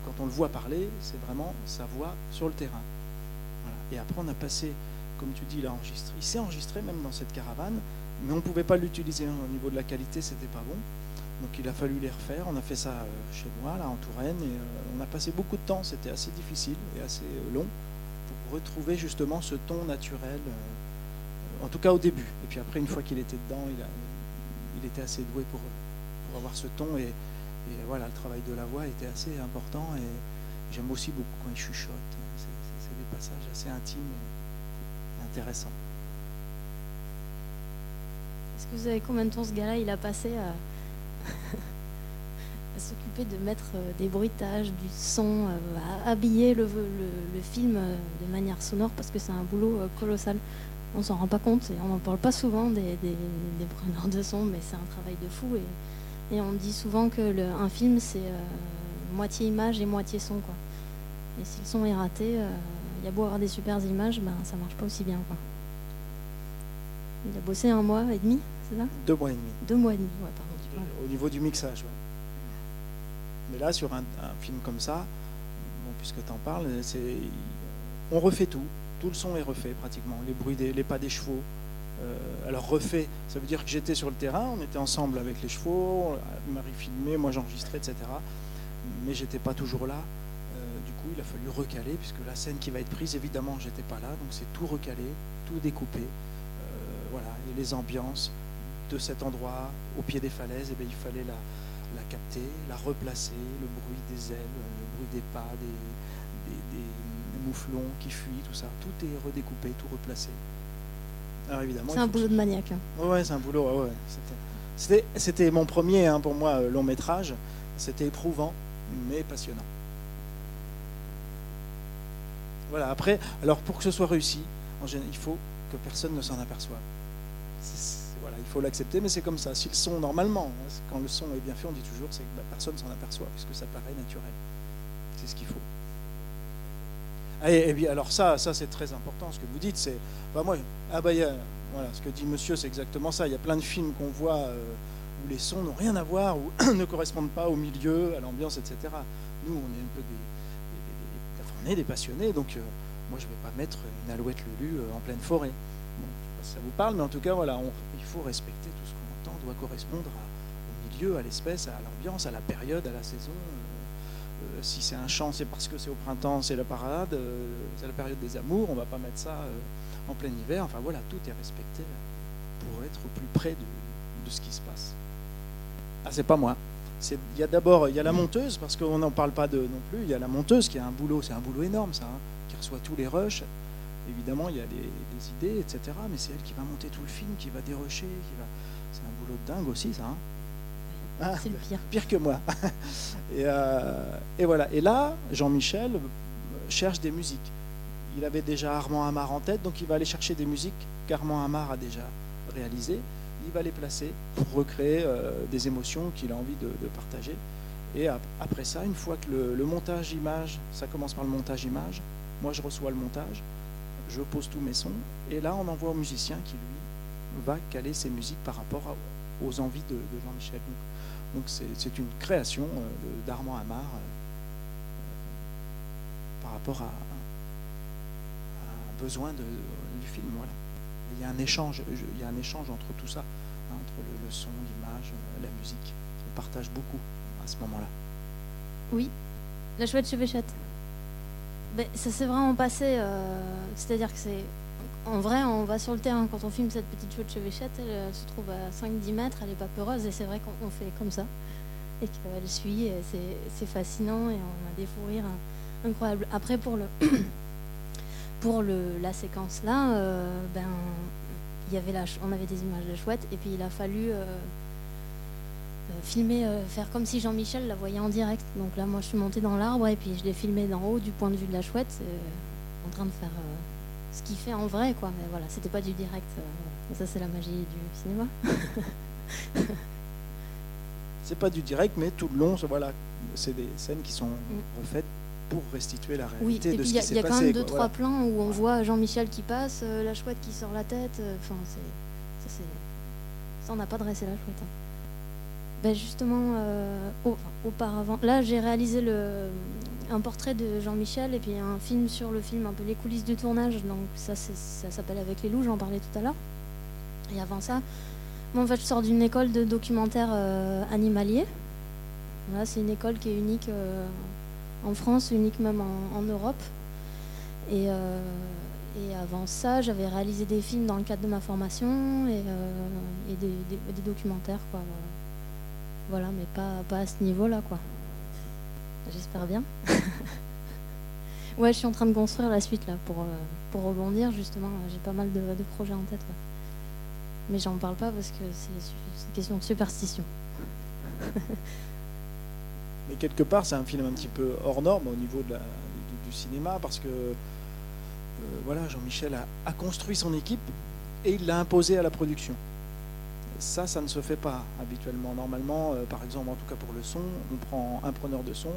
quand on le voit parler, c'est vraiment sa voix sur le terrain. Et après, on a passé, comme tu dis, il. Il s'est enregistré même dans cette caravane, mais on ne pouvait pas l'utiliser au niveau de la qualité, c'était pas bon. Donc il a fallu les refaire. On a fait ça euh, chez moi, là, en Touraine, et euh, on a passé beaucoup de temps. C'était assez difficile et assez euh, long pour retrouver justement ce ton naturel, en tout cas au début. Et puis après, une fois qu'il était dedans, il, a, il était assez doué pour, avoir ce ton. Et, voilà, le travail de la voix était assez important. Et j'aime aussi beaucoup quand il chuchote passage assez intime et intéressant. Est-ce que vous savez combien de temps ce gars-là il a passé à, s'occuper de mettre des bruitages, du son, à habiller le, le, film de manière sonore parce que c'est un boulot colossal. On s'en rend pas compte et on n'en parle pas souvent des, des, preneurs de son, mais c'est un travail de fou. Et, et on dit souvent que le, un film, c'est moitié image et moitié son. Quoi. Et si le son est raté, il y a beau avoir des super images, ben, ça marche pas aussi bien. Quoi. Il a bossé un mois et demi, c'est ça? Deux mois et demi. Deux mois et demi, ouais, pardon. Au niveau du mixage. Mais là, sur un, film comme ça, puisque tu en parles, on refait tout. Tout le son est refait pratiquement. Les bruits, des, les pas des chevaux. Euh, alors refait, ça veut dire que j'étais sur le terrain, on était ensemble avec les chevaux, Marie filmait, moi j'enregistrais, etc. Mais j'étais pas toujours là. Euh, du coup, il a fallu recaler, puisque la scène qui va être prise, évidemment, j'étais pas là, donc c'est tout recalé, tout découpé voilà, et les ambiances de cet endroit au pied des falaises, et eh bien, il fallait la, la, capter, la replacer, le bruit des ailes, le bruit des pas, des, des, mouflons qui fuient, tout ça. Tout est redécoupé, tout replacé. Alors évidemment. C'est un boulot de maniaque. Hein. Ouais, c'est un boulot. Ouais, C'était, c'était mon premier, hein, pour moi, euh, long métrage. C'était éprouvant, mais passionnant. Voilà. Après, alors pour que ce soit réussi, en général, il faut que personne ne s'en aperçoive il faut l'accepter, mais c'est comme ça. Si le son, normalement, hein, quand le son est bien fait, on dit toujours, que bah, personne s'en aperçoit, puisque ça paraît naturel. C'est ce qu'il faut. Alors ça, ça c'est très important. Ce que vous dites, c'est, bah moi, ah bah, voilà, ce que dit Monsieur, c'est exactement ça. Il y a plein de films qu'on voit euh, où les sons n'ont rien à voir, ou ne correspondent pas au milieu, à l'ambiance, etc. Nous, on est un peu des, des passionnés, donc euh, moi, je ne vais pas mettre une alouette Lulu euh, en pleine forêt ça vous parle, mais en tout cas, voilà, il faut respecter tout ce qu'on entend, doit correspondre au milieu, à l'espèce, à l'ambiance, à la période, à la saison. Euh, euh, si c'est un chant, c'est parce que c'est au printemps, c'est la parade, euh, c'est la période des amours, on ne va pas mettre ça en plein hiver. Enfin voilà, tout est respecté pour être au plus près de, ce qui se passe. Ah, c'est pas moi. Il y a d'abord il y a la monteuse, parce qu'on n'en parle pas non plus, il y a la monteuse qui a un boulot, c'est un boulot énorme ça, hein, qui reçoit tous les rushs évidemment, il y a des, idées, etc. Mais c'est elle qui va monter tout le film, qui va dérocher, qui va. C'est un boulot de dingue aussi, ça. Hein. Ah, c'est le pire. Pire que moi. Euh, et, voilà. Et là, Jean-Michel euh, cherche des musiques. Il avait déjà Armand Amar en tête, donc il va aller chercher des musiques qu'Armand Amar a déjà réalisées. Il va les placer pour recréer euh, des émotions qu'il a envie de, partager. Et après ça, une fois que le montage image, ça commence par le montage image, moi je reçois le montage, je pose tous mes sons, et là on envoie au musicien qui lui va caler ses musiques par rapport aux envies de, Jean-Michel. Donc c'est une création euh, d'Armand Amar euh, par rapport à, un besoin du film. Voilà. Il y a un échange, il y a un échange entre tout ça, hein, entre le, son, l'image, euh, la musique. On partage beaucoup à ce moment-là. Oui, la chouette chevêchette. Ça s'est vraiment passé. Euh, c'est-à-dire que c'est. En vrai, on va sur le terrain quand on filme cette petite chouette chevêchette, elle, se trouve à 5-10 mètres, elle n'est pas peureuse, et c'est vrai qu'on fait comme ça. Et qu'elle suit, c'est fascinant, et on a des fous rires incroyables. Après, pour le. pour le, la séquence là, euh, ben, on avait des images de chouette, et puis il a fallu. Euh, euh, filmer, euh, faire comme si Jean-Michel la voyait en direct. Donc là, moi, je suis montée dans l'arbre et puis je l'ai filmé d'en haut du point de vue de la chouette, euh, en train de faire ce qu'il fait en vrai, quoi. Mais voilà, c'était pas du direct. ça, c'est la magie du cinéma. c'est pas du direct, mais tout le long, voilà, c'est des scènes qui sont mm. refaites pour restituer la réalité de ce qui s'est passé. Il y a quand même deux, trois plans où on voit Jean-Michel qui passe, la chouette qui sort la tête. Enfin, ça, c'est. Ça, on n'a pas dressé la chouette. Hein. Ben justement, euh, auparavant, là j'ai réalisé un portrait de Jean-Michel et puis un film sur le film, un peu les coulisses du tournage. Donc ça, ça s'appelle Avec les loups, j'en parlais tout à l'heure. Et avant ça, moi en fait je sors d'une école de documentaire euh, animalier. Voilà, c'est une école qui est unique euh, en France, unique même en, Europe. Et, et, avant ça, j'avais réalisé des films dans le cadre de ma formation et, des, documentaires. Quoi, voilà, mais pas, pas à ce niveau-là, quoi. J'espère bien. ouais, je suis en train de construire la suite, là, pour, euh, pour rebondir, justement. J'ai pas mal de, projets en tête, Mais j'en parle pas parce que c'est une question de superstition. Mais quelque part, c'est un film un petit peu hors norme au niveau du, cinéma parce que euh, voilà, Jean-Michel a, construit son équipe et il l'a imposé à la production. Ça, ça ne se fait pas habituellement. Normalement, euh, par exemple, en tout cas pour le son, on prend un preneur de son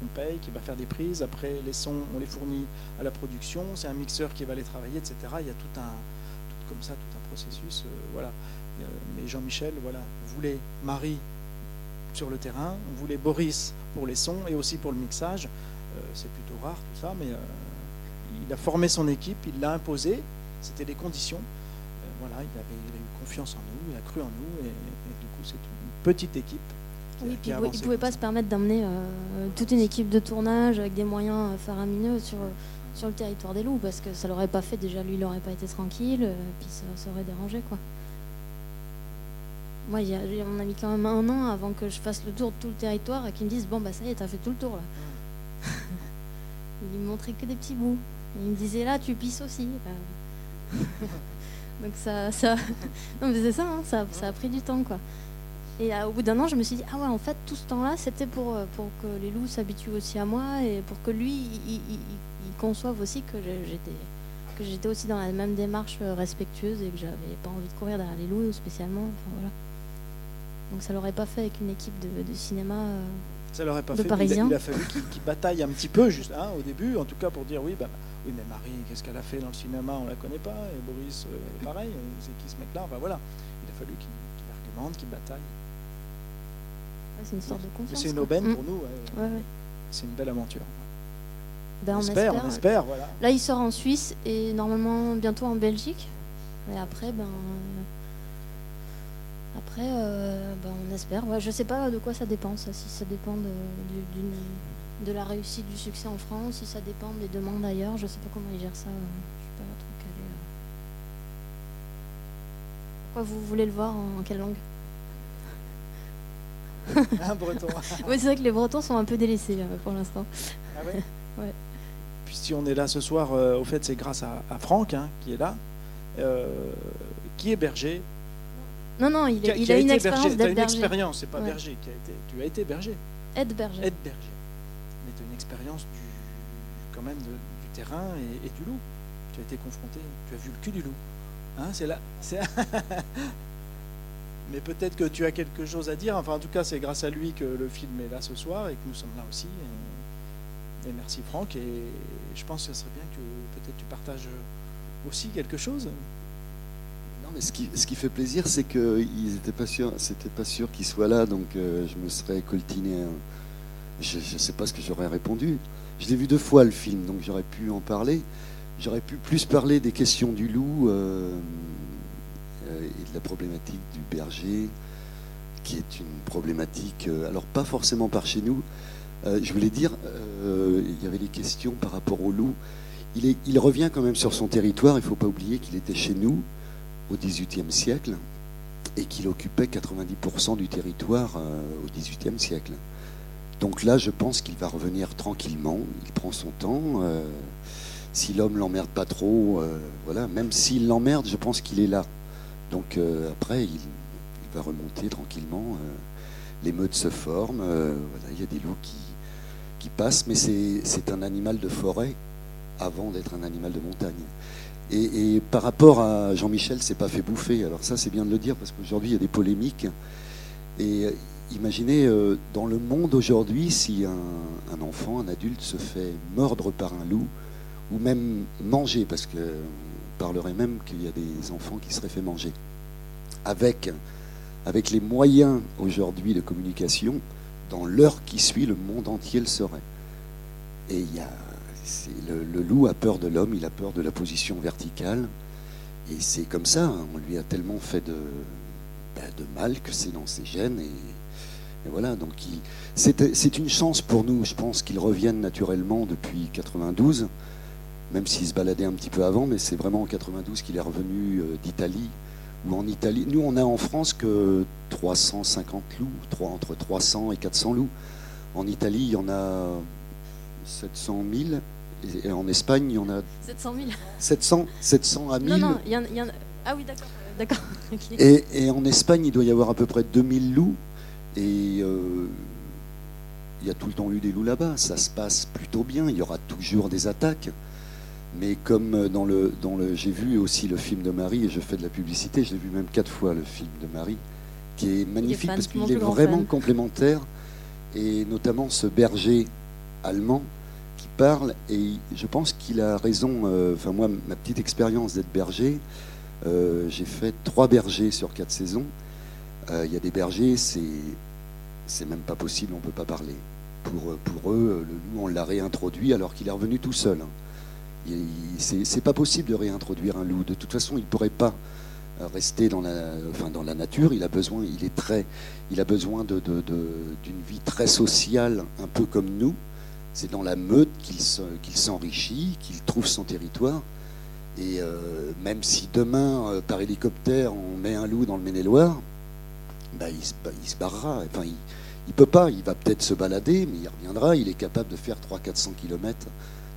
qu'on paye, qui va faire des prises. Après, les sons, on les fournit à la production. C'est un mixeur qui va les travailler, etc. Il y a tout un, tout comme ça, tout un processus. Euh, voilà. Mais Jean-Michel, voilà, voulait Marie sur le terrain. On voulait Boris pour les sons et aussi pour le mixage. Euh, c'est plutôt rare tout ça, mais euh, il a formé son équipe, il l'a imposé. C'était les conditions. Euh, voilà, il, avait, eu confiance en nous, il a cru en nous, et, du coup, c'est une petite équipe. oui, il ne pouvait pas se permettre d'emmener toute une équipe de tournage avec des moyens faramineux sur, sur le territoire des loups, parce que ça l'aurait pas fait. Déjà, lui, il n'aurait pas été tranquille, puis ça, ça aurait dérangé, quoi. Moi, on a mis quand même un an avant que je fasse le tour de tout le territoire et qu'ils me disent Bon, bah ça y est, t'as fait tout le tour là. il me montrait que des petits bouts. il me disait Là, tu pisses aussi. Donc ça. ça... non, mais hein, ça, ça, a pris du temps quoi. Et euh, au bout d'un an, je me suis dit Ah ouais, en fait, tout ce temps-là, c'était pour, euh, pour que les loups s'habituent aussi à moi et pour que lui, il, conçoive aussi que j'étais que j'étais aussi dans la même démarche euh, respectueuse et que j'avais pas envie de courir derrière les loups spécialement. Enfin, voilà. Donc ça l'aurait pas fait avec une équipe de, cinéma. Ça l'aurait pas fait. Il a, fallu qu'il bataille un petit peu, juste hein, au début, en tout cas pour dire oui, bah, oui, mais Marie, qu'est-ce qu'elle a fait dans le cinéma On la connaît pas. Et Boris, euh, pareil. C'est qui ce mec-là? Enfin voilà. Il a fallu qu'il argumente, qu'il bataille. c'est une sorte de confiance. C'est une aubaine pour nous. C'est une belle aventure. Ben, on, espère, on espère, voilà. Là, il sort en Suisse et normalement bientôt en Belgique. Et après, ben, après, euh, bah, on espère. je ne sais pas de quoi ça dépend, ça, si ça dépend de, de, la réussite du succès en France, si ça dépend des demandes ailleurs. Je ne sais pas comment ils gèrent ça. Euh, je suis pas trop calé. Euh. Pourquoi vous voulez le voir en, quelle langue? Un breton. oui, c'est vrai que les bretons sont un peu délaissés pour l'instant. Ah ouais, ouais. Puis si on est là ce soir, au fait, c'est grâce à, Franck hein, qui est là, qui est berger, non, non, il, il a, une expérience d'être berger. une expérience, c'est pas berger qui a été. Tu as été berger. Aide berger. Aide berger. Mais tu as une expérience du, quand même du terrain et, du loup. Tu as été confronté, tu as vu le cul du loup. Hein, c'est là. Mais peut-être que tu as quelque chose à dire. Enfin, en tout cas, c'est grâce à lui que le film est là ce soir et que nous sommes là aussi. Et, et merci Franck. Et je pense que ce serait bien que peut-être tu partages aussi quelque chose ce qui, fait plaisir, c'est qu'ils n'étaient pas sûrs, c'était pas sûr qu'il soit là, donc euh, je me serais coltiné. Je ne sais pas ce que j'aurais répondu. Je l'ai vu deux fois le film, donc j'aurais pu en parler. J'aurais pu plus parler des questions du loup euh, euh, et de la problématique du berger, qui est une problématique, alors pas forcément par chez nous. je voulais dire, il y avait des questions par rapport au loup. Il revient quand même sur son territoire, il ne faut pas oublier qu'il était chez nous au XVIIIe siècle et qu'il occupait 90% du territoire euh, au XVIIIe siècle. Donc là, je pense qu'il va revenir tranquillement, il prend son temps. Euh, si l'homme l'emmerde pas trop, euh, voilà, même s'il l'emmerde, je pense qu'il est là. Donc après, il, va remonter tranquillement. les meutes se forment, voilà, il y a des loups qui, qui passent, mais c'est un animal de forêt avant d'être un animal de montagne. Et, par rapport à Jean-Michel, c'est pas fait bouffer. Alors ça, c'est bien de le dire parce qu'aujourd'hui, il y a des polémiques. Et euh, imaginez, euh, dans le monde aujourd'hui, si un, enfant, un adulte se fait mordre par un loup, ou même manger, parce qu'on parlerait même qu'il y a des enfants qui seraient fait manger, avec, avec les moyens aujourd'hui de communication, dans l'heure qui suit, le monde entier le saurait. Et il y a le, loup a peur de l'homme, il a peur de la position verticale. Et c'est comme ça, hein. on lui a tellement fait de, ben, de mal que c'est dans ses gènes. Et, voilà, donc c'est une chance pour nous, je pense, qu'il revienne naturellement depuis 92, même s'il se baladait un petit peu avant, mais c'est vraiment en 92 qu'il est revenu euh, d'Italie. Ou en Italie, nous on a en France que 350 loups, entre 300 et 400 loups. En Italie, il y en a 700 000 et en Espagne, il y en a 700 000. 700, 700 à 1000. Non, non, il y en, a... Ah oui, d'accord. d'accord. Et, en Espagne, il doit y avoir à peu près 2000 loups. Et, euh, il y a tout le temps eu des loups là-bas. Ça se passe plutôt bien. Il y aura toujours des attaques. Mais comme dans le, dans le j'ai vu aussi le film de Marie et je fais de la publicité, je l'ai vu même quatre fois le film de Marie, qui est magnifique parce qu'il est vraiment complémentaire et notamment ce berger allemand parle et je pense qu'il a raison. Euh, enfin moi, ma petite expérience d'être berger, euh, j'ai fait trois bergers sur quatre saisons. Euh, il y a des bergers, c'est c'est même pas possible, on peut pas parler. Pour, pour eux, le loup, on l'a réintroduit alors qu'il est revenu tout seul. Hein. C'est pas possible de réintroduire un loup. De toute façon, il pourrait pas rester dans la, enfin, dans la nature. Il a besoin, il est très, il a besoin d'une vie très sociale, un peu comme nous. C'est dans la meute qu'il s'enrichit, qu'il trouve son territoire. Et euh, même si demain, euh, par hélicoptère, on met un loup dans le Maine-et-Loire, bah, il, se, barrera. Enfin, il ne peut pas. Il va peut-être se balader, mais il reviendra. Il est capable de faire 300-400 km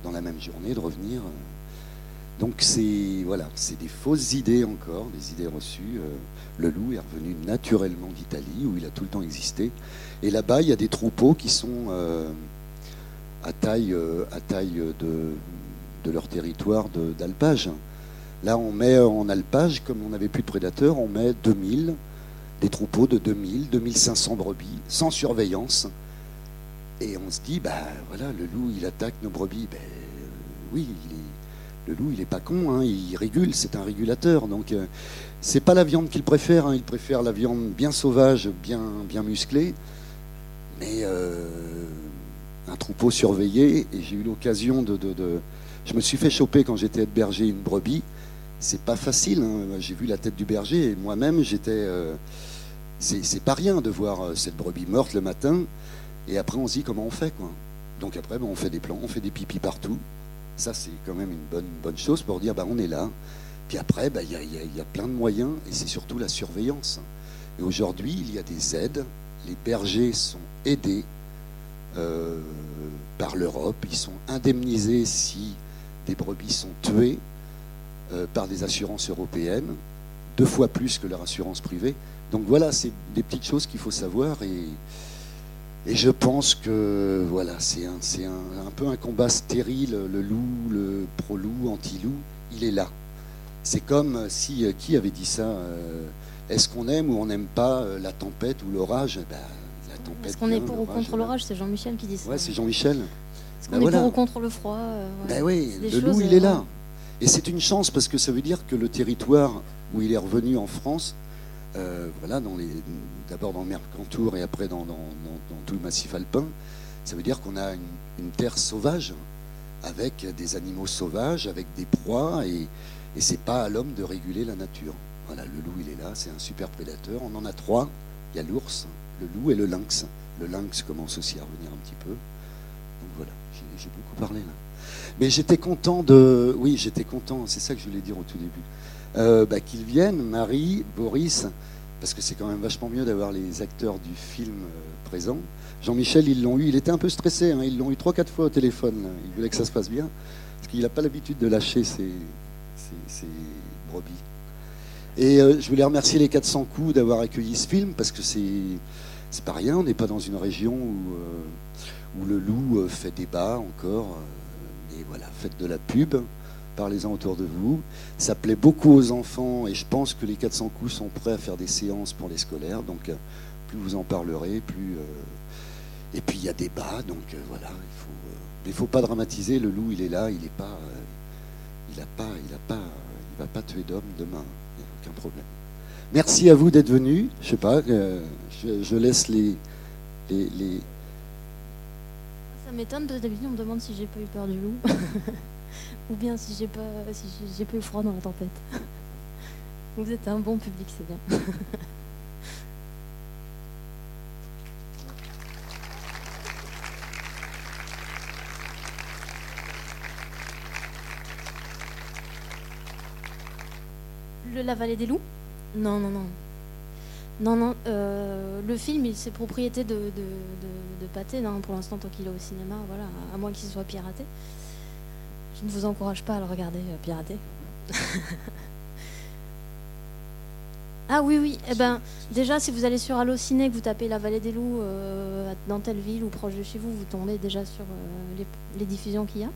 dans la même journée, de revenir. Donc c'est voilà, des fausses idées encore, des idées reçues. Euh, le loup est revenu naturellement d'Italie, où il a tout le temps existé. Et là-bas, il y a des troupeaux qui sont à taille, euh, à taille de, de leur territoire d'alpage. Là, on met en alpage, comme on n'avait plus de prédateurs, on met 2000, des troupeaux de 2000, 2500 brebis, sans surveillance. Et on se dit, bah voilà, le loup, il attaque nos brebis. Ben, oui, il est le loup, il n'est pas con, hein, il régule, c'est un régulateur. Donc, euh, c'est pas la viande qu'il préfère. Hein, il préfère la viande bien sauvage, bien, bien musclée. Mais euh, un troupeau surveillé, et j'ai eu l'occasion de, Je me suis fait choper quand j'étais berger une brebis. C'est pas facile. Hein. J'ai vu la tête du berger, et moi-même, j'étais. Euh, c'est pas rien de voir cette brebis morte le matin, et après, on se dit comment on fait, quoi. Donc après, ben, on fait des plans, on fait des pipis partout. Ça, c'est quand même une bonne, bonne chose pour dire bah, on est là. Puis après, bah, il y, a, plein de moyens et c'est surtout la surveillance. Et aujourd'hui, il y a des aides. Les bergers sont aidés euh, par l'Europe. Ils sont indemnisés si des brebis sont tuées euh, par des assurances européennes, deux fois plus que leur assurance privée. Donc voilà, c'est des petites choses qu'il faut savoir et je pense que voilà, c'est un, un, peu un combat stérile, le loup, le pro-loup, anti-loup, il est là. C'est comme si, euh, qui avait dit ça Est-ce qu'on aime ou on n'aime pas la tempête ou l'orage? Ben, Est-ce qu'on est pour ou contre l'orage C'est Jean-Michel qui dit ça. Ouais, c'est Jean-Michel. Est-ce qu'on ben est pour ou contre le froid Ben oui, le loup, il est là. Et c'est une chance parce que ça veut dire que le territoire où il est revenu en France, voilà, dans les, d'abord dans le Mercantour et après dans, tout le massif alpin, ça veut dire qu'on a une, terre sauvage, avec des animaux sauvages, avec des proies, et, et c'est pas à l'homme de réguler la nature. Voilà, le loup, il est là, c'est un super prédateur. On en a trois. Il y a l'ours, le loup et le lynx. Le lynx commence aussi à revenir un petit peu. Donc voilà, j'ai beaucoup parlé là. Mais j'étais content de. Oui, j'étais content, c'est ça que je voulais dire au tout début. Euh, bah, qu'ils viennent, Marie, Boris, parce que c'est quand même vachement mieux d'avoir les acteurs du film euh, présents. Jean-Michel, ils l'ont eu, il était un peu stressé, hein. ils l'ont eu trois, quatre fois au téléphone. Il voulait que ça se passe bien, parce qu'il n'a pas l'habitude de lâcher ses, brebis. Et euh, je voulais remercier les 400 coups d'avoir accueilli ce film, parce que c'est, c'est pas rien, on n'est pas dans une région où, euh, le loup fait débat encore. mais voilà, faites de la pub parlez-en autour de vous. Ça plaît beaucoup aux enfants et je pense que les 400 coups sont prêts à faire des séances pour les scolaires. Donc euh, plus vous en parlerez, plus... Euh, et puis il y a débat, donc euh, voilà, il faut... il ne faut pas dramatiser, le loup il est là, il est pas... il a pas... Il a pas... Il va pas tuer d'homme demain, il n'y a aucun problème. Merci à vous d'être venus. Je sais pas, je, laisse les. Ça m'étonne, d'habitude on me demande si j'ai pas eu peur du loup. ou bien si j'ai pas, si j'ai pas eu froid dans la tempête. Vous êtes un bon public, c'est bien. Le, la vallée des loups? Non, non, non. Non, non. Euh, le film, c'est propriété de, de, de, de Pathé, non, pour l'instant, tant qu'il est au cinéma, voilà, à moins qu'il soit piraté. Je ne vous encourage pas à le regarder euh, pirater. Ah oui, oui. Eh ben, déjà, si vous allez sur Allociné, que vous tapez la vallée des loups euh, dans telle ville ou proche de chez vous, vous tombez déjà sur euh, les, les diffusions qu'il y a.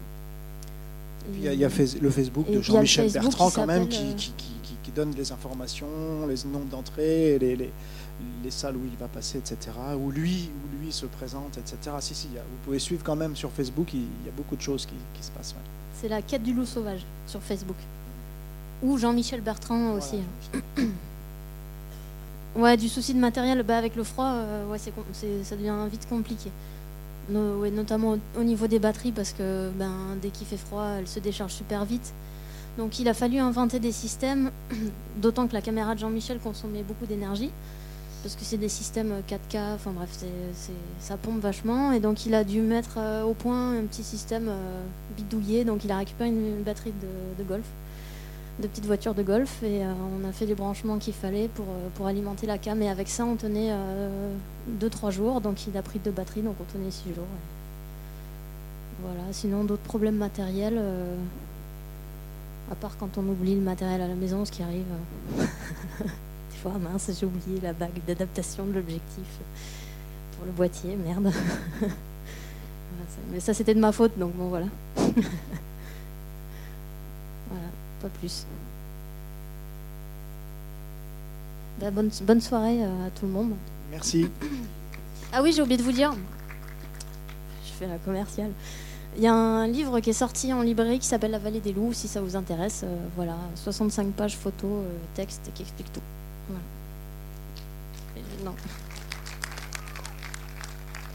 Il y a, il y a Fais- le Facebook Et de il Jean-Michel Bertrand quand même qui donne les informations, les nombres d'entrées, les, les, les salles où il va passer, etc. Où lui, où lui se présente, etc. Si, si, vous pouvez suivre quand même sur Facebook, il, y a beaucoup de choses qui, qui se passent. ouais. C'est la quête du loup sauvage sur Facebook. Ou Jean-Michel Bertrand aussi. Voilà. Ouais, du souci de matériel, bah, avec le froid, euh, ouais, c'est ça devient vite compliqué. No- ouais, notamment au, au niveau des batteries, parce que ben, dès qu'il fait froid, elles se déchargent super vite. Donc il a fallu inventer des systèmes, d'autant que la caméra de Jean-Michel consommait beaucoup d'énergie, parce que c'est des systèmes 4K, enfin bref, ça pompe vachement. Et donc il a dû mettre euh, au point un petit système euh, bidouillé, donc il a récupéré une, batterie de, golf de petites voitures de golf. Et euh, on a fait les branchements qu'il fallait pour, euh, alimenter la cam. Et avec ça on tenait 2-3 jours. Donc il a pris deux batteries. Donc on tenait 6 jours. Voilà, sinon d'autres problèmes matériels euh, à part quand on oublie le matériel à la maison ce qui arrive euh, des fois mince j'ai oublié la bague d'adaptation de l'objectif pour le boîtier merde mais ça c'était de ma faute donc bon voilà voilà pas plus. Bah, bonne, bonne soirée euh, à tout le monde. Merci. Ah oui, j'ai oublié de vous dire. Je fais la commerciale. Il y a un livre qui est sorti en librairie qui s'appelle La vallée des loups, si ça vous intéresse. euh, voilà, 65 pages photos, euh, texte qui explique tout. Voilà. Non.